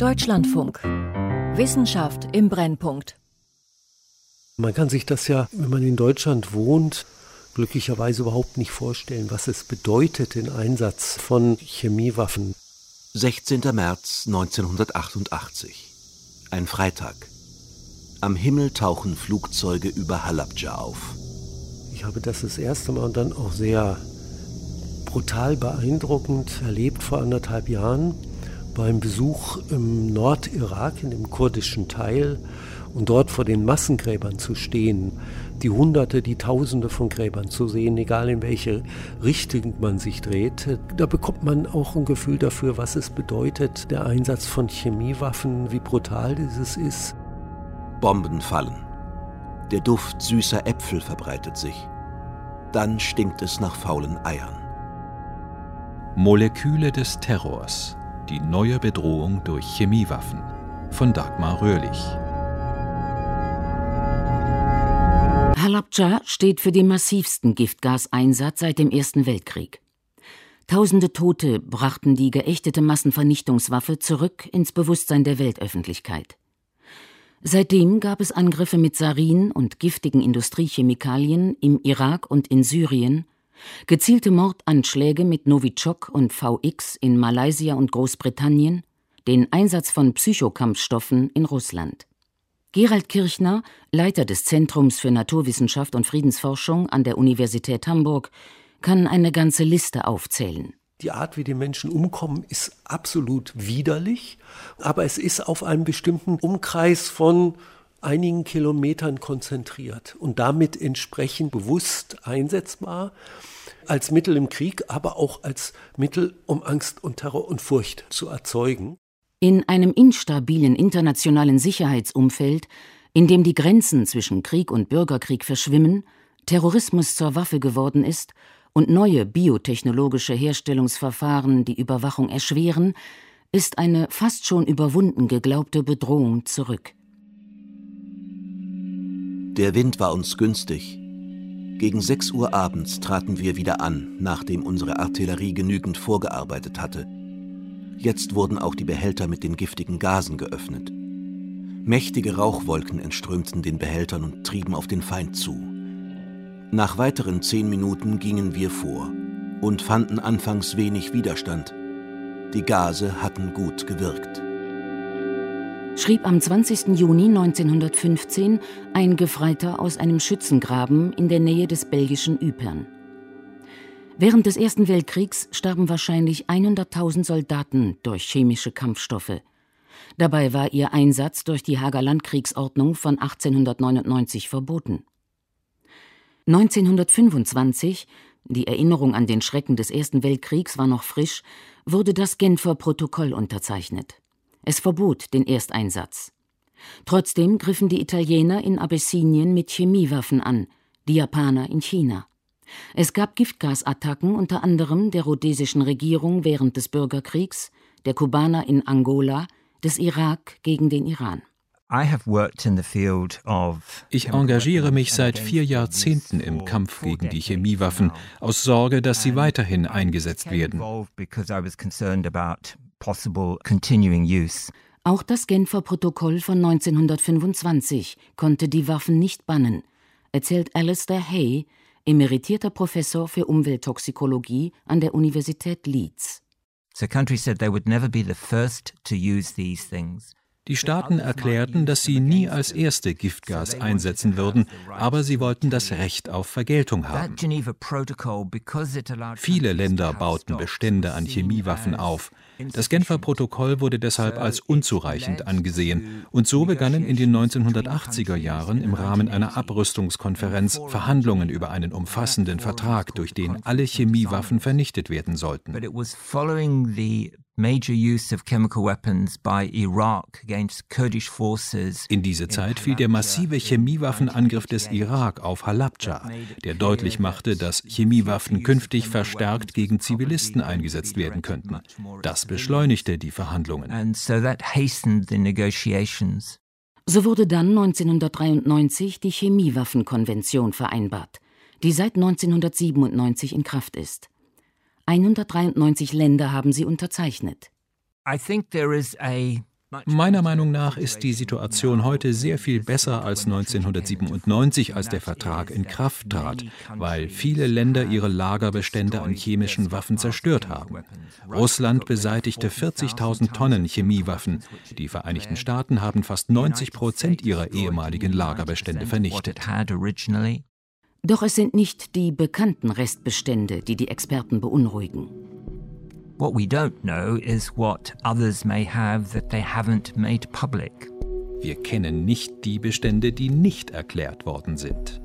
Deutschlandfunk. Wissenschaft im Brennpunkt. Man kann sich das ja, wenn man in Deutschland wohnt, glücklicherweise überhaupt nicht vorstellen, was es bedeutet, den Einsatz von Chemiewaffen. 16. März 1988. Ein Freitag. Am Himmel tauchen Flugzeuge über Halabja auf. Ich habe das das erste Mal und dann auch sehr brutal beeindruckend erlebt vor anderthalb Jahren beim Besuch im Nordirak, in dem kurdischen Teil, und dort vor den Massengräbern zu stehen, die Hunderte, die Tausende von Gräbern zu sehen, egal in welche Richtung man sich dreht, da bekommt man auch ein Gefühl dafür, was es bedeutet, der Einsatz von Chemiewaffen, wie brutal dieses ist. Bomben fallen. Der Duft süßer Äpfel verbreitet sich. Dann stinkt es nach faulen Eiern. Moleküle des Terrors. Die neue Bedrohung durch Chemiewaffen. Von Dagmar Röhrlich. Halabja steht für den massivsten Giftgaseinsatz seit dem Ersten Weltkrieg. Tausende Tote brachten die geächtete Massenvernichtungswaffe zurück ins Bewusstsein der Weltöffentlichkeit. Seitdem gab es Angriffe mit Sarin und giftigen Industriechemikalien im Irak und in Syrien, gezielte Mordanschläge mit Novichok und VX in Malaysia und Großbritannien, den Einsatz von Psychokampfstoffen in Russland. Gerald Kirchner, Leiter des Zentrums für Naturwissenschaft und Friedensforschung an der Universität Hamburg, kann eine ganze Liste aufzählen. Die Art, wie die Menschen umkommen, ist absolut widerlich, aber es ist auf einem bestimmten Umkreis von einigen Kilometern konzentriert und damit entsprechend bewusst einsetzbar als Mittel im Krieg, aber auch als Mittel, um Angst und Terror und Furcht zu erzeugen. In einem instabilen internationalen Sicherheitsumfeld, in dem die Grenzen zwischen Krieg und Bürgerkrieg verschwimmen, Terrorismus zur Waffe geworden ist und neue biotechnologische Herstellungsverfahren die Überwachung erschweren, ist eine fast schon überwunden geglaubte Bedrohung zurück. Der Wind war uns günstig. Gegen 6 Uhr abends traten wir wieder an, nachdem unsere Artillerie genügend vorgearbeitet hatte. Jetzt wurden auch die Behälter mit den giftigen Gasen geöffnet. Mächtige Rauchwolken entströmten den Behältern und trieben auf den Feind zu. Nach weiteren zehn Minuten gingen wir vor und fanden anfangs wenig Widerstand. Die Gase hatten gut gewirkt. Schrieb am 20. Juni 1915 ein Gefreiter aus einem Schützengraben in der Nähe des belgischen Ypern. Während des Ersten Weltkriegs starben wahrscheinlich 100.000 Soldaten durch chemische Kampfstoffe. Dabei war ihr Einsatz durch die Hager Landkriegsordnung von 1899 verboten. 1925, die Erinnerung an den Schrecken des Ersten Weltkriegs war noch frisch, wurde das Genfer Protokoll unterzeichnet. Es verbot den Ersteinsatz. Trotzdem griffen die Italiener in Abessinien mit Chemiewaffen an, die Japaner in China. Es gab Giftgasattacken unter anderem der rhodesischen Regierung während des Bürgerkriegs, der Kubaner in Angola, des Irak gegen den Iran. Ich engagiere mich seit vier Jahrzehnten im Kampf gegen die Chemiewaffen aus Sorge, dass sie weiterhin eingesetzt werden. Auch das Genfer Protokoll von 1925 konnte die Waffen nicht bannen, erzählt Alistair Hay, emeritierter Professor für Umwelttoxikologie an der Universität Leeds. The country said they would never be the first to use these things. Die Staaten erklärten, dass sie nie als erste Giftgas einsetzen würden, aber sie wollten das Recht auf Vergeltung haben. Viele Länder bauten Bestände an Chemiewaffen auf. Das Genfer Protokoll wurde deshalb als unzureichend angesehen, und so begannen in den 1980er Jahren im Rahmen einer Abrüstungskonferenz Verhandlungen über einen umfassenden Vertrag, durch den alle Chemiewaffen vernichtet werden sollten. In diese Zeit fiel der massive Chemiewaffenangriff des Irak auf Halabja, der deutlich machte, dass Chemiewaffen künftig verstärkt gegen Zivilisten eingesetzt werden könnten. Das beschleunigte die Verhandlungen. So wurde dann 1993 die Chemiewaffenkonvention vereinbart, die seit 1997 in Kraft ist. 193 Länder haben sie unterzeichnet. Meiner Meinung nach ist die Situation heute sehr viel besser als 1997, als der Vertrag in Kraft trat, weil viele Länder ihre Lagerbestände an chemischen Waffen zerstört haben. Russland beseitigte 40.000 Tonnen Chemiewaffen. Die Vereinigten Staaten haben fast 90 Prozent ihrer ehemaligen Lagerbestände vernichtet. Doch es sind nicht die bekannten Restbestände, die die Experten beunruhigen. What we don't know is what others may have that they haven't made public. Wir kennen nicht die Bestände, die nicht erklärt worden sind.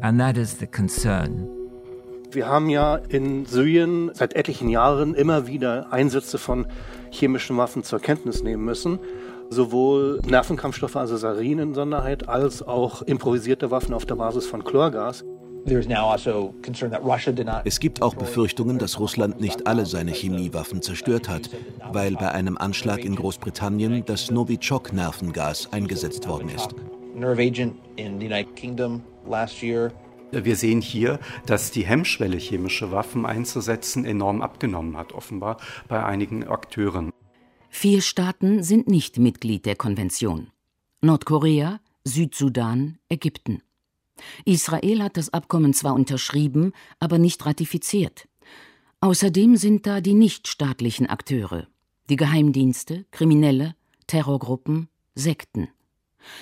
And that is the concern. Wir haben ja in Syrien seit etlichen Jahren immer wieder Einsätze von chemischen Waffen zur Kenntnis nehmen müssen. Sowohl Nervenkampfstoffe, also Sarin in Sonderheit, als auch improvisierte Waffen auf der Basis von Chlorgas. Also es gibt auch Befürchtungen, dass Russland nicht alle seine Chemiewaffen zerstört hat, weil bei einem Anschlag in Großbritannien das Novichok-Nervengas eingesetzt worden ist. Wir sehen hier, dass die Hemmschwelle, chemische Waffen einzusetzen, enorm abgenommen hat, offenbar bei einigen Akteuren. Vier Staaten sind nicht Mitglied der Konvention. Nordkorea, Südsudan, Ägypten. Israel hat das Abkommen zwar unterschrieben, aber nicht ratifiziert. Außerdem sind da die nichtstaatlichen Akteure, die Geheimdienste, Kriminelle, Terrorgruppen, Sekten.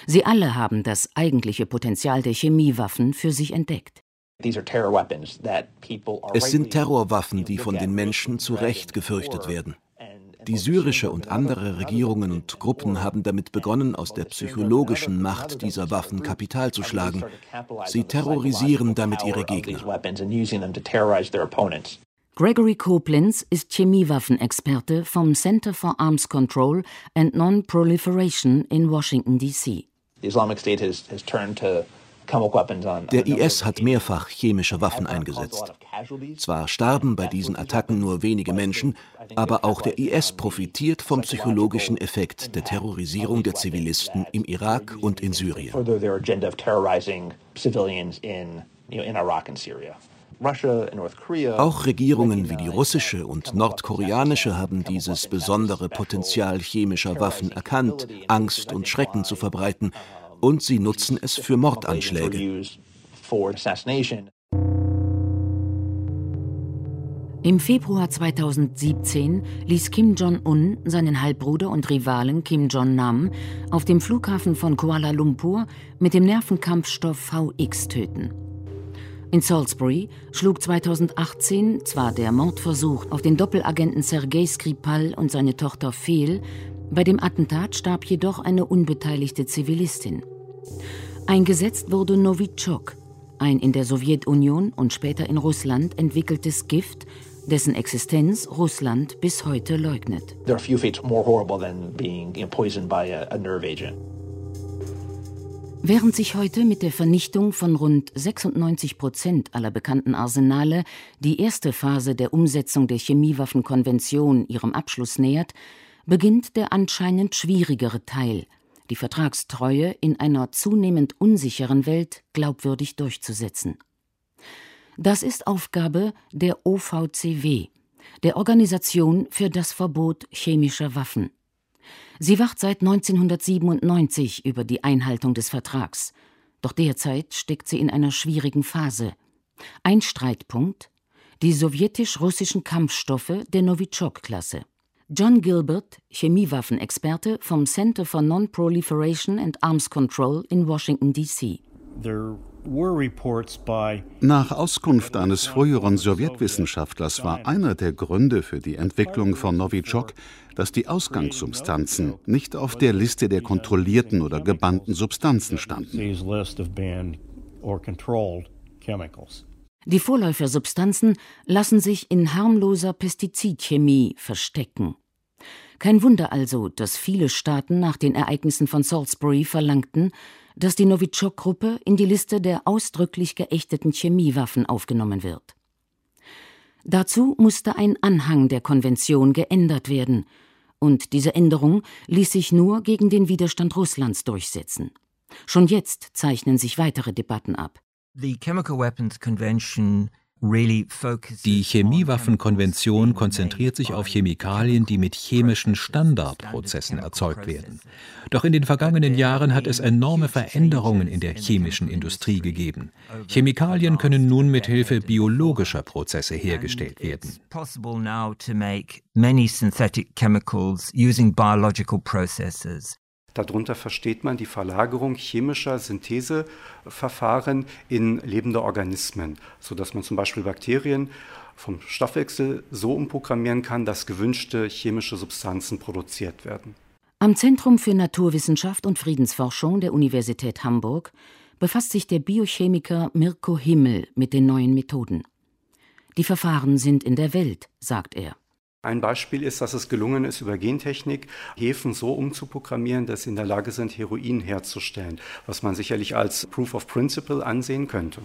Sie alle haben das eigentliche Potenzial der Chemiewaffen für sich entdeckt. Es sind Terrorwaffen, die von den Menschen zu Recht gefürchtet werden. Die syrische und andere Regierungen und Gruppen haben damit begonnen, aus der psychologischen Macht dieser Waffen Kapital zu schlagen. Sie terrorisieren damit ihre Gegner. Gregory Koblenz ist Chemiewaffenexperte vom Center for Arms Control and Non-Proliferation in Washington, D.C. The Islamic State has, has turned to der IS hat mehrfach chemische Waffen eingesetzt. Zwar starben bei diesen Attacken nur wenige Menschen, aber auch der IS profitiert vom psychologischen Effekt der Terrorisierung der Zivilisten im Irak und in Syrien. Auch Regierungen wie die russische und nordkoreanische haben dieses besondere Potenzial chemischer Waffen erkannt, Angst und Schrecken zu verbreiten und sie nutzen es für Mordanschläge. Im Februar 2017 ließ Kim Jong-un seinen Halbbruder und Rivalen Kim Jong-nam auf dem Flughafen von Kuala Lumpur mit dem Nervenkampfstoff VX töten. In Salisbury schlug 2018 zwar der Mordversuch auf den Doppelagenten Sergei Skripal und seine Tochter fehl, bei dem Attentat starb jedoch eine unbeteiligte Zivilistin. Eingesetzt wurde Novichok, ein in der Sowjetunion und später in Russland entwickeltes Gift, dessen Existenz Russland bis heute leugnet. Während sich heute mit der Vernichtung von rund 96 Prozent aller bekannten Arsenale die erste Phase der Umsetzung der Chemiewaffenkonvention ihrem Abschluss nähert, beginnt der anscheinend schwierigere Teil, die Vertragstreue in einer zunehmend unsicheren Welt glaubwürdig durchzusetzen. Das ist Aufgabe der OVCW, der Organisation für das Verbot chemischer Waffen. Sie wacht seit 1997 über die Einhaltung des Vertrags, doch derzeit steckt sie in einer schwierigen Phase. Ein Streitpunkt die sowjetisch-russischen Kampfstoffe der Novichok-Klasse. John Gilbert, Chemiewaffenexperte vom Center for Non-Proliferation and Arms Control in Washington, D.C. Nach Auskunft eines früheren Sowjetwissenschaftlers war einer der Gründe für die Entwicklung von Novichok, dass die Ausgangssubstanzen nicht auf der Liste der kontrollierten oder gebannten Substanzen standen. Die Vorläufersubstanzen lassen sich in harmloser Pestizidchemie verstecken. Kein Wunder also, dass viele Staaten nach den Ereignissen von Salisbury verlangten, dass die Novichok-Gruppe in die Liste der ausdrücklich geächteten Chemiewaffen aufgenommen wird. Dazu musste ein Anhang der Konvention geändert werden, und diese Änderung ließ sich nur gegen den Widerstand Russlands durchsetzen. Schon jetzt zeichnen sich weitere Debatten ab. Die Chemiewaffenkonvention konzentriert sich auf Chemikalien, die mit chemischen Standardprozessen erzeugt werden. Doch in den vergangenen Jahren hat es enorme Veränderungen in der chemischen Industrie gegeben. Chemikalien können nun mit Hilfe biologischer Prozesse hergestellt werden. Many synthetic chemicals using biological processes. Darunter versteht man die Verlagerung chemischer Syntheseverfahren in lebende Organismen, sodass man zum Beispiel Bakterien vom Stoffwechsel so umprogrammieren kann, dass gewünschte chemische Substanzen produziert werden. Am Zentrum für Naturwissenschaft und Friedensforschung der Universität Hamburg befasst sich der Biochemiker Mirko Himmel mit den neuen Methoden. Die Verfahren sind in der Welt, sagt er. Ein Beispiel ist, dass es gelungen ist, über Gentechnik Hefen so umzuprogrammieren, dass sie in der Lage sind, Heroin herzustellen, was man sicherlich als Proof of Principle ansehen könnte.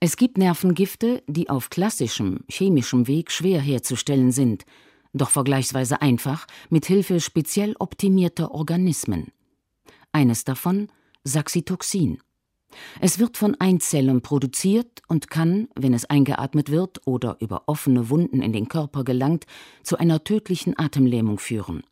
Es gibt Nervengifte, die auf klassischem chemischem Weg schwer herzustellen sind, doch vergleichsweise einfach mit Hilfe speziell optimierter Organismen. Eines davon Saxitoxin. Es wird von Einzellen produziert und kann, wenn es eingeatmet wird oder über offene Wunden in den Körper gelangt, zu einer tödlichen Atemlähmung führen.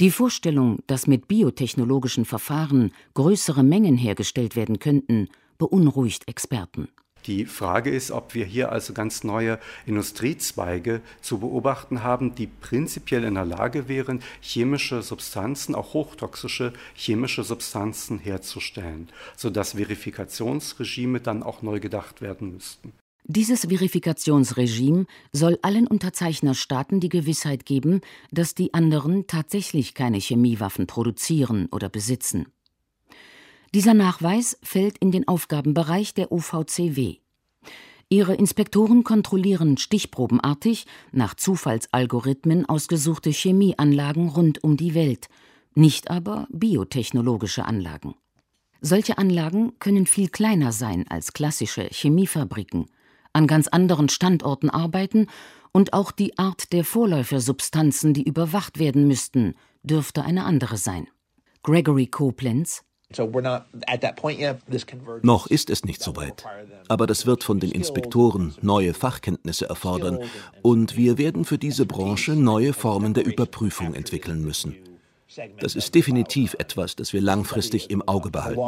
Die Vorstellung, dass mit biotechnologischen Verfahren größere Mengen hergestellt werden könnten, beunruhigt Experten. Die Frage ist, ob wir hier also ganz neue Industriezweige zu beobachten haben, die prinzipiell in der Lage wären, chemische Substanzen, auch hochtoxische chemische Substanzen herzustellen, sodass Verifikationsregime dann auch neu gedacht werden müssten. Dieses Verifikationsregime soll allen Unterzeichnerstaaten die Gewissheit geben, dass die anderen tatsächlich keine Chemiewaffen produzieren oder besitzen. Dieser Nachweis fällt in den Aufgabenbereich der OVCW. Ihre Inspektoren kontrollieren stichprobenartig nach Zufallsalgorithmen ausgesuchte Chemieanlagen rund um die Welt, nicht aber biotechnologische Anlagen. Solche Anlagen können viel kleiner sein als klassische Chemiefabriken, an ganz anderen Standorten arbeiten und auch die Art der Vorläufersubstanzen, die überwacht werden müssten, dürfte eine andere sein. Gregory Koblenz noch ist es nicht so weit. Aber das wird von den Inspektoren neue Fachkenntnisse erfordern und wir werden für diese Branche neue Formen der Überprüfung entwickeln müssen. Das ist definitiv etwas, das wir langfristig im Auge behalten.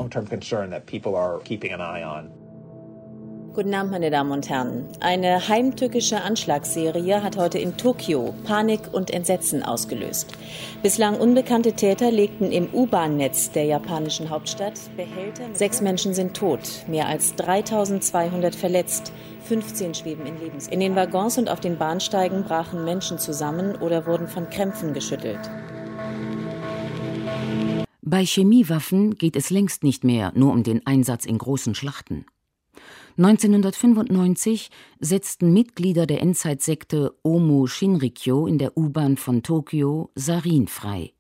Guten Abend, meine Damen und Herren. Eine heimtückische Anschlagsserie hat heute in Tokio Panik und Entsetzen ausgelöst. Bislang unbekannte Täter legten im U-Bahn-Netz der japanischen Hauptstadt Behälter. Sechs Menschen sind tot, mehr als 3200 verletzt. 15 schweben in Lebens. In den Waggons und auf den Bahnsteigen brachen Menschen zusammen oder wurden von Krämpfen geschüttelt. Bei Chemiewaffen geht es längst nicht mehr nur um den Einsatz in großen Schlachten. 1995 setzten Mitglieder der Endzeitsekte Omo Shinrikyo in der U-Bahn von Tokio Sarin frei.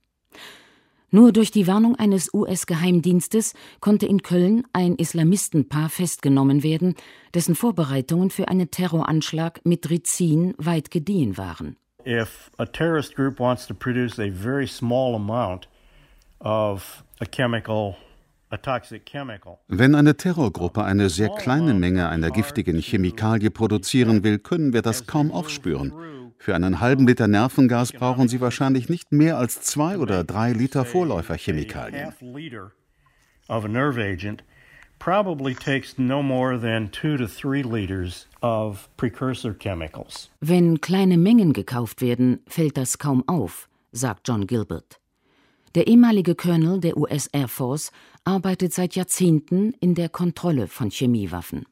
Nur durch die Warnung eines US-Geheimdienstes konnte in Köln ein Islamistenpaar festgenommen werden, dessen Vorbereitungen für einen Terroranschlag mit Rizin weit gediehen waren. If a terrorist group wants to produce a very small amount of a chemical wenn eine Terrorgruppe eine sehr kleine Menge einer giftigen Chemikalie produzieren will, können wir das kaum aufspüren. Für einen halben Liter Nervengas brauchen sie wahrscheinlich nicht mehr als zwei oder drei Liter Vorläuferchemikalien. Wenn kleine Mengen gekauft werden, fällt das kaum auf, sagt John Gilbert. Der ehemalige Colonel der US Air Force arbeitet seit Jahrzehnten in der Kontrolle von Chemiewaffen.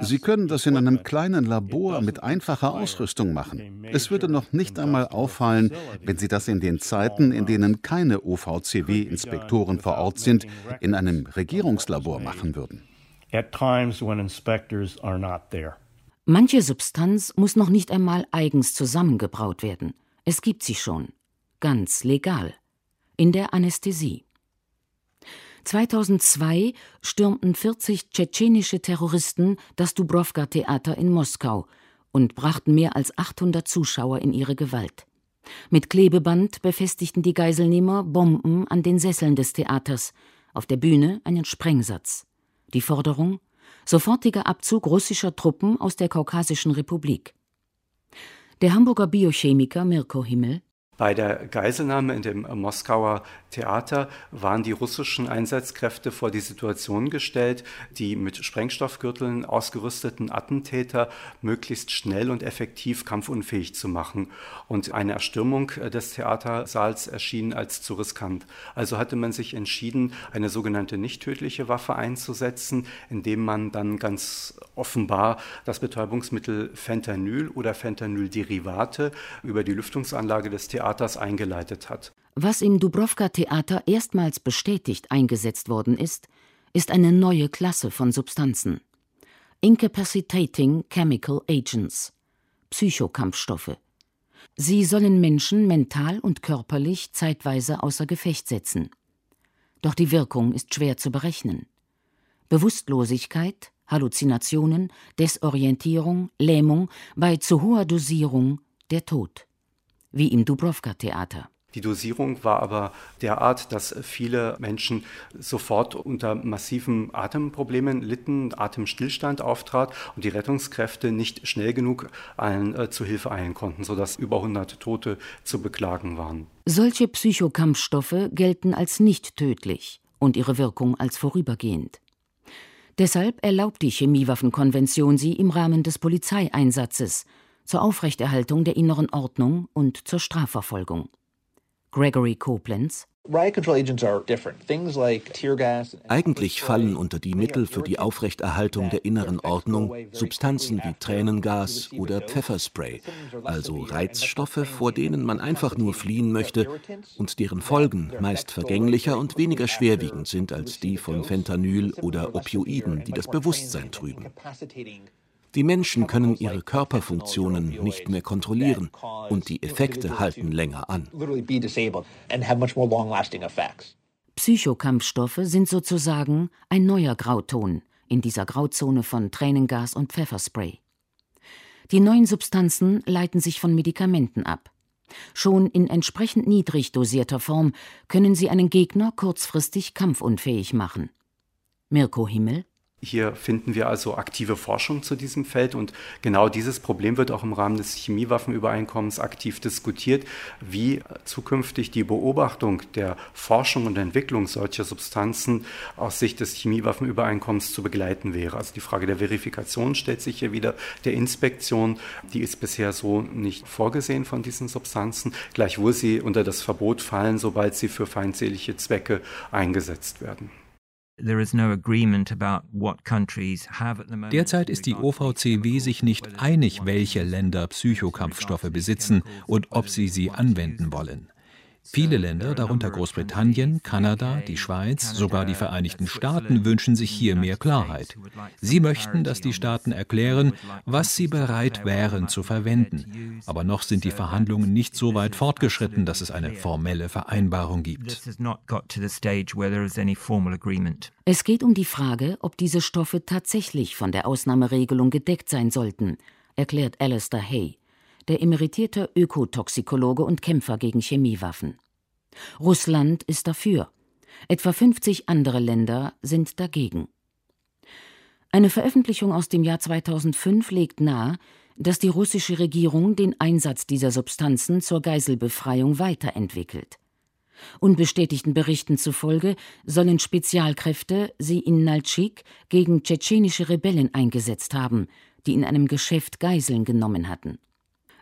Sie können das in einem kleinen Labor mit einfacher Ausrüstung machen. Es würde noch nicht einmal auffallen, wenn Sie das in den Zeiten, in denen keine OVCW-Inspektoren vor Ort sind, in einem Regierungslabor machen würden. At times when inspectors are not there. Manche Substanz muss noch nicht einmal eigens zusammengebraut werden. Es gibt sie schon. Ganz legal. In der Anästhesie. 2002 stürmten 40 tschetschenische Terroristen das Dubrovka-Theater in Moskau und brachten mehr als 800 Zuschauer in ihre Gewalt. Mit Klebeband befestigten die Geiselnehmer Bomben an den Sesseln des Theaters, auf der Bühne einen Sprengsatz. Die Forderung sofortiger Abzug russischer Truppen aus der Kaukasischen Republik. Der Hamburger Biochemiker Mirko Himmel bei der Geiselnahme in dem Moskauer Theater waren die russischen Einsatzkräfte vor die Situation gestellt, die mit Sprengstoffgürteln ausgerüsteten Attentäter möglichst schnell und effektiv kampfunfähig zu machen. Und eine Erstürmung des Theatersaals erschien als zu riskant. Also hatte man sich entschieden, eine sogenannte nicht tödliche Waffe einzusetzen, indem man dann ganz offenbar das Betäubungsmittel Fentanyl oder Fentanyl-Derivate über die Lüftungsanlage des Theaters Theaters eingeleitet hat. Was im Dubrovka-Theater erstmals bestätigt eingesetzt worden ist, ist eine neue Klasse von Substanzen. Incapacitating Chemical Agents, Psychokampfstoffe. Sie sollen Menschen mental und körperlich zeitweise außer Gefecht setzen. Doch die Wirkung ist schwer zu berechnen. Bewusstlosigkeit, Halluzinationen, Desorientierung, Lähmung, bei zu hoher Dosierung der Tod wie im Dubrovka-Theater. Die Dosierung war aber derart, dass viele Menschen sofort unter massiven Atemproblemen litten, Atemstillstand auftrat und die Rettungskräfte nicht schnell genug allen äh, zu Hilfe eilen konnten, sodass über 100 Tote zu beklagen waren. Solche Psychokampfstoffe gelten als nicht tödlich und ihre Wirkung als vorübergehend. Deshalb erlaubt die Chemiewaffenkonvention sie im Rahmen des Polizeieinsatzes zur Aufrechterhaltung der inneren Ordnung und zur Strafverfolgung. Gregory Koblenz. Eigentlich fallen unter die Mittel für die Aufrechterhaltung der inneren Ordnung Substanzen wie Tränengas oder Pfefferspray, also Reizstoffe, vor denen man einfach nur fliehen möchte und deren Folgen meist vergänglicher und weniger schwerwiegend sind als die von Fentanyl oder Opioiden, die das Bewusstsein trüben. Die Menschen können ihre Körperfunktionen nicht mehr kontrollieren und die Effekte halten länger an. Psychokampfstoffe sind sozusagen ein neuer Grauton in dieser Grauzone von Tränengas und Pfefferspray. Die neuen Substanzen leiten sich von Medikamenten ab. Schon in entsprechend niedrig dosierter Form können sie einen Gegner kurzfristig kampfunfähig machen. Mirko Himmel hier finden wir also aktive Forschung zu diesem Feld und genau dieses Problem wird auch im Rahmen des Chemiewaffenübereinkommens aktiv diskutiert, wie zukünftig die Beobachtung der Forschung und Entwicklung solcher Substanzen aus Sicht des Chemiewaffenübereinkommens zu begleiten wäre. Also die Frage der Verifikation stellt sich hier wieder, der Inspektion, die ist bisher so nicht vorgesehen von diesen Substanzen, gleichwohl sie unter das Verbot fallen, sobald sie für feindselige Zwecke eingesetzt werden. Derzeit ist die OVCW sich nicht einig, welche Länder Psychokampfstoffe besitzen und ob sie sie anwenden wollen. Viele Länder, darunter Großbritannien, Kanada, die Schweiz, sogar die Vereinigten Staaten wünschen sich hier mehr Klarheit. Sie möchten, dass die Staaten erklären, was sie bereit wären zu verwenden. Aber noch sind die Verhandlungen nicht so weit fortgeschritten, dass es eine formelle Vereinbarung gibt. Es geht um die Frage, ob diese Stoffe tatsächlich von der Ausnahmeregelung gedeckt sein sollten, erklärt Alistair Hay der emeritierte Ökotoxikologe und Kämpfer gegen Chemiewaffen. Russland ist dafür. Etwa 50 andere Länder sind dagegen. Eine Veröffentlichung aus dem Jahr 2005 legt nahe, dass die russische Regierung den Einsatz dieser Substanzen zur Geiselbefreiung weiterentwickelt. Unbestätigten Berichten zufolge sollen Spezialkräfte sie in Naltschik gegen tschetschenische Rebellen eingesetzt haben, die in einem Geschäft Geiseln genommen hatten.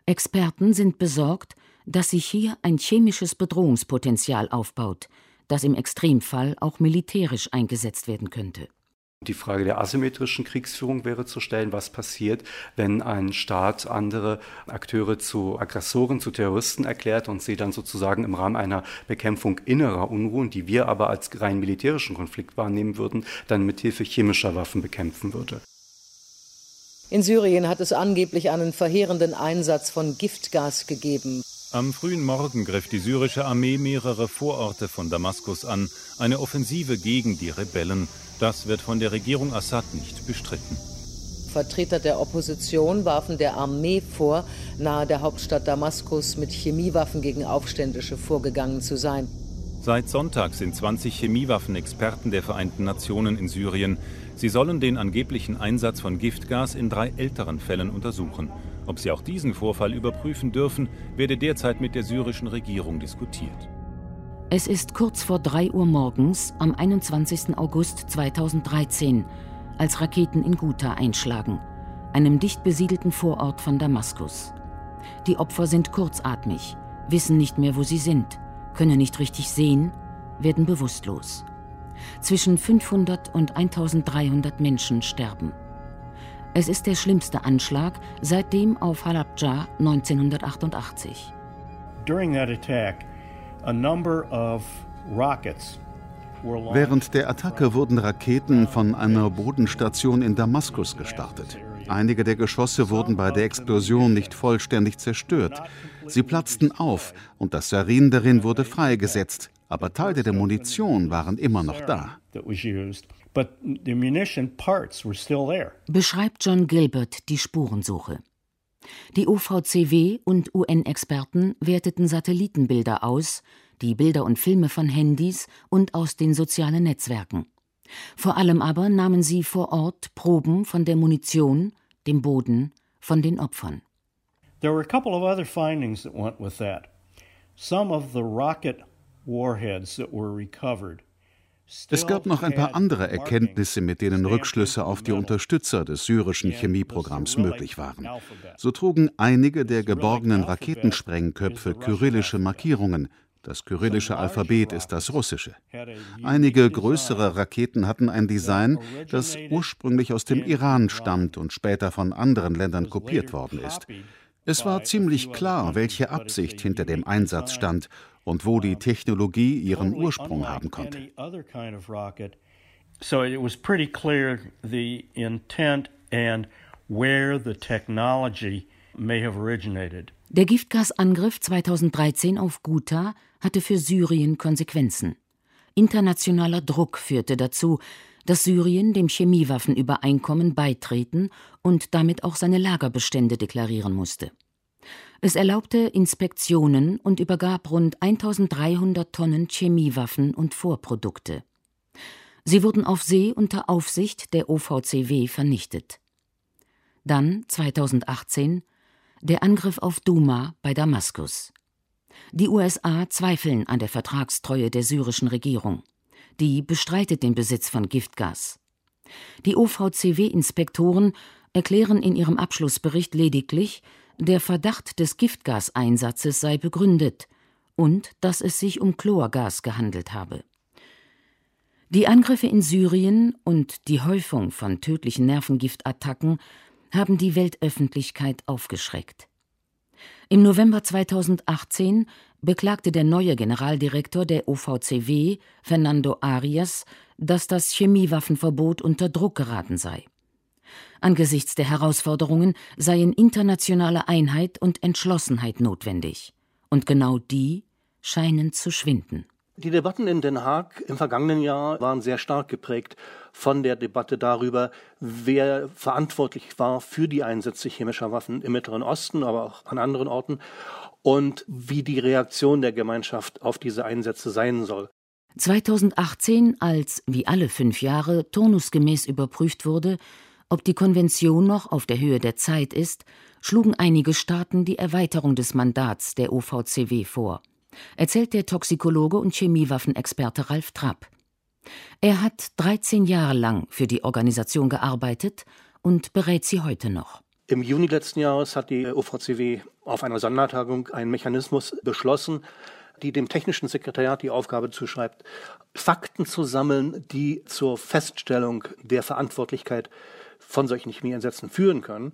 Experten sind besorgt, dass sich hier ein chemisches Bedrohungspotenzial aufbaut, das im Extremfall auch militärisch eingesetzt werden könnte. Die Frage der asymmetrischen Kriegsführung wäre zu stellen, was passiert, wenn ein Staat andere Akteure zu Aggressoren, zu Terroristen erklärt und sie dann sozusagen im Rahmen einer Bekämpfung innerer Unruhen, die wir aber als rein militärischen Konflikt wahrnehmen würden, dann mit Hilfe chemischer Waffen bekämpfen würde. In Syrien hat es angeblich einen verheerenden Einsatz von Giftgas gegeben. Am frühen Morgen griff die syrische Armee mehrere Vororte von Damaskus an, eine Offensive gegen die Rebellen. Das wird von der Regierung Assad nicht bestritten. Vertreter der Opposition warfen der Armee vor, nahe der Hauptstadt Damaskus mit Chemiewaffen gegen Aufständische vorgegangen zu sein. Seit Sonntag sind 20 Chemiewaffenexperten der Vereinten Nationen in Syrien. Sie sollen den angeblichen Einsatz von Giftgas in drei älteren Fällen untersuchen. Ob sie auch diesen Vorfall überprüfen dürfen, werde derzeit mit der syrischen Regierung diskutiert. Es ist kurz vor 3 Uhr morgens am 21. August 2013, als Raketen in Ghouta einschlagen, einem dicht besiedelten Vorort von Damaskus. Die Opfer sind kurzatmig, wissen nicht mehr, wo sie sind, können nicht richtig sehen, werden bewusstlos. Zwischen 500 und 1300 Menschen sterben. Es ist der schlimmste Anschlag seitdem auf Halabja 1988. During that attack, a number of rockets Während der Attacke wurden Raketen von einer Bodenstation in Damaskus gestartet. Einige der Geschosse wurden bei der Explosion nicht vollständig zerstört. Sie platzten auf und das Sarin darin wurde freigesetzt, aber Teile der Munition waren immer noch da. Beschreibt John Gilbert die Spurensuche. Die OVCW und UN-Experten werteten Satellitenbilder aus, die Bilder und Filme von Handys und aus den sozialen Netzwerken. Vor allem aber nahmen sie vor Ort Proben von der Munition, dem Boden, von den Opfern. There were a couple of other findings that went with that. Some of the rocket es gab noch ein paar andere Erkenntnisse, mit denen Rückschlüsse auf die Unterstützer des syrischen Chemieprogramms möglich waren. So trugen einige der geborgenen Raketensprengköpfe kyrillische Markierungen. Das kyrillische Alphabet ist das russische. Einige größere Raketen hatten ein Design, das ursprünglich aus dem Iran stammt und später von anderen Ländern kopiert worden ist. Es war ziemlich klar, welche Absicht hinter dem Einsatz stand und wo die Technologie ihren Ursprung haben konnte. So it was pretty clear the intent and where the technology may have originated. Der Giftgasangriff 2013 auf Ghouta hatte für Syrien Konsequenzen. Internationaler Druck führte dazu, dass Syrien dem Chemiewaffenübereinkommen beitreten und damit auch seine Lagerbestände deklarieren musste. Es erlaubte Inspektionen und übergab rund 1300 Tonnen Chemiewaffen und Vorprodukte. Sie wurden auf See unter Aufsicht der OVCW vernichtet. Dann 2018 der Angriff auf Duma bei Damaskus. Die USA zweifeln an der Vertragstreue der syrischen Regierung. Die bestreitet den Besitz von Giftgas. Die OVCW-Inspektoren erklären in ihrem Abschlussbericht lediglich, der Verdacht des Giftgaseinsatzes sei begründet und dass es sich um Chlorgas gehandelt habe. Die Angriffe in Syrien und die Häufung von tödlichen Nervengiftattacken haben die Weltöffentlichkeit aufgeschreckt. Im November 2018 beklagte der neue Generaldirektor der OVCW, Fernando Arias, dass das Chemiewaffenverbot unter Druck geraten sei. Angesichts der Herausforderungen seien internationale Einheit und Entschlossenheit notwendig. Und genau die scheinen zu schwinden. Die Debatten in Den Haag im vergangenen Jahr waren sehr stark geprägt von der Debatte darüber, wer verantwortlich war für die Einsätze chemischer Waffen im Mittleren Osten, aber auch an anderen Orten und wie die Reaktion der Gemeinschaft auf diese Einsätze sein soll. 2018, als wie alle fünf Jahre turnusgemäß überprüft wurde, ob die Konvention noch auf der Höhe der Zeit ist, schlugen einige Staaten die Erweiterung des Mandats der OVCW vor, erzählt der Toxikologe und Chemiewaffenexperte Ralf Trapp. Er hat 13 Jahre lang für die Organisation gearbeitet und berät sie heute noch. Im Juni letzten Jahres hat die OVCW auf einer Sondertagung einen Mechanismus beschlossen, die dem technischen Sekretariat die Aufgabe zuschreibt, Fakten zu sammeln, die zur Feststellung der Verantwortlichkeit von solchen Chemieeinsätzen führen können.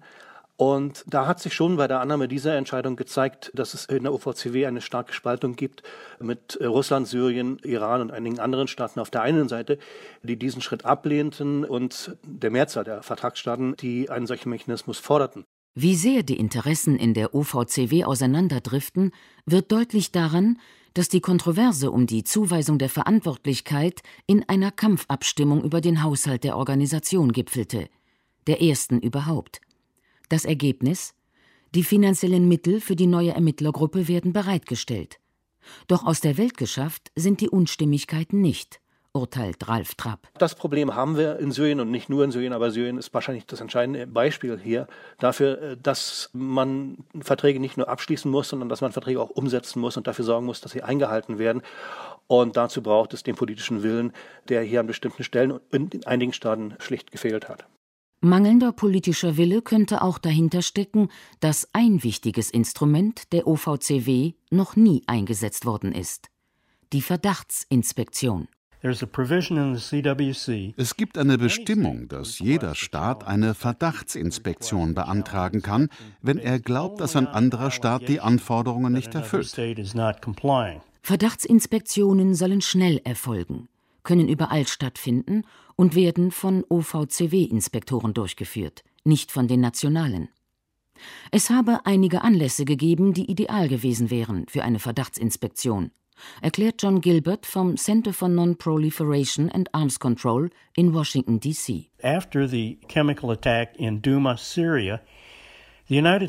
Und da hat sich schon bei der Annahme dieser Entscheidung gezeigt, dass es in der OVCW eine starke Spaltung gibt mit Russland, Syrien, Iran und einigen anderen Staaten auf der einen Seite, die diesen Schritt ablehnten und der Mehrzahl der Vertragsstaaten, die einen solchen Mechanismus forderten. Wie sehr die Interessen in der OVCW auseinanderdriften, wird deutlich daran, dass die Kontroverse um die Zuweisung der Verantwortlichkeit in einer Kampfabstimmung über den Haushalt der Organisation gipfelte der ersten überhaupt. Das Ergebnis? Die finanziellen Mittel für die neue Ermittlergruppe werden bereitgestellt. Doch aus der Welt geschafft sind die Unstimmigkeiten nicht. urteilt Ralf Trapp. Das Problem haben wir in Syrien und nicht nur in Syrien, aber Syrien ist wahrscheinlich das entscheidende Beispiel hier dafür, äh, dass man Verträge nicht nur abschließen muss, sondern dass man Verträge auch umsetzen muss und dafür sorgen muss, dass sie eingehalten werden. Und dazu braucht es den politischen Willen, der hier an bestimmten Stellen und in einigen Staaten schlicht gefehlt hat. Mangelnder politischer Wille könnte auch dahinter stecken, dass ein wichtiges Instrument der OVCW noch nie eingesetzt worden ist die Verdachtsinspektion. Es gibt eine Bestimmung, dass jeder Staat eine Verdachtsinspektion beantragen kann, wenn er glaubt, dass ein anderer Staat die Anforderungen nicht erfüllt. Verdachtsinspektionen sollen schnell erfolgen, können überall stattfinden und werden von OVCW-Inspektoren durchgeführt, nicht von den nationalen. Es habe einige Anlässe gegeben, die ideal gewesen wären für eine Verdachtsinspektion erklärt John Gilbert vom Center for Non-Proliferation and Arms Control in Washington, D.C. After the chemical attack in Duma, Syria, ein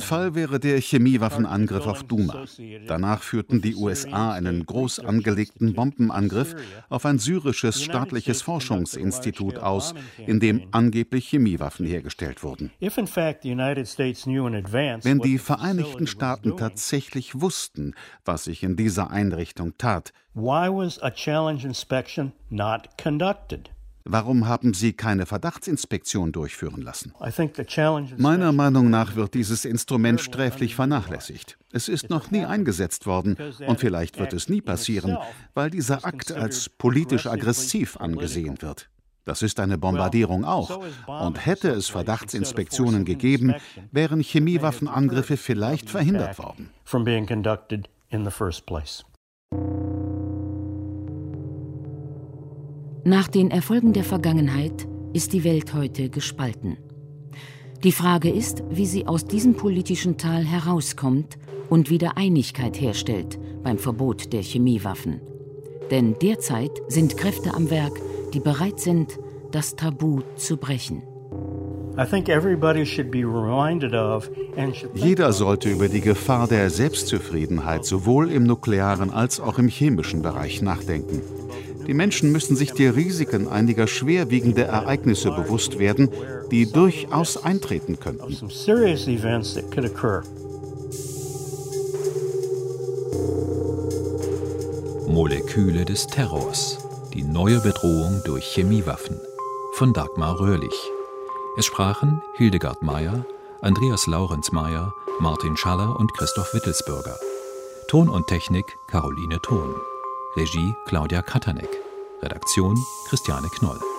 Fall wäre der Chemiewaffenangriff auf Duma. Danach führten die USA einen groß angelegten Bombenangriff auf ein syrisches staatliches Forschungsinstitut aus, in dem angeblich Chemiewaffen hergestellt wurden. Wenn die Vereinigten Staaten tatsächlich wussten, was sich in dieser Einrichtung tat, why was a challenge inspection not conducted? Warum haben Sie keine Verdachtsinspektion durchführen lassen? Meiner Meinung nach wird dieses Instrument sträflich vernachlässigt. Es ist noch nie eingesetzt worden und vielleicht wird es nie passieren, weil dieser Akt als politisch aggressiv angesehen wird. Das ist eine Bombardierung auch. Und hätte es Verdachtsinspektionen gegeben, wären Chemiewaffenangriffe vielleicht verhindert worden. Nach den Erfolgen der Vergangenheit ist die Welt heute gespalten. Die Frage ist, wie sie aus diesem politischen Tal herauskommt und wieder Einigkeit herstellt beim Verbot der Chemiewaffen. Denn derzeit sind Kräfte am Werk, die bereit sind, das Tabu zu brechen. Jeder sollte über die Gefahr der Selbstzufriedenheit sowohl im nuklearen als auch im chemischen Bereich nachdenken. Die Menschen müssen sich der Risiken einiger schwerwiegender Ereignisse bewusst werden, die durchaus eintreten könnten. Moleküle des Terrors. Die neue Bedrohung durch Chemiewaffen. Von Dagmar Röhrlich. Es sprachen Hildegard Meyer, Andreas Laurenz Meyer, Martin Schaller und Christoph Wittelsbürger. Ton und Technik Caroline Thon. Regie Claudia Katanek. Redaktion Christiane Knoll.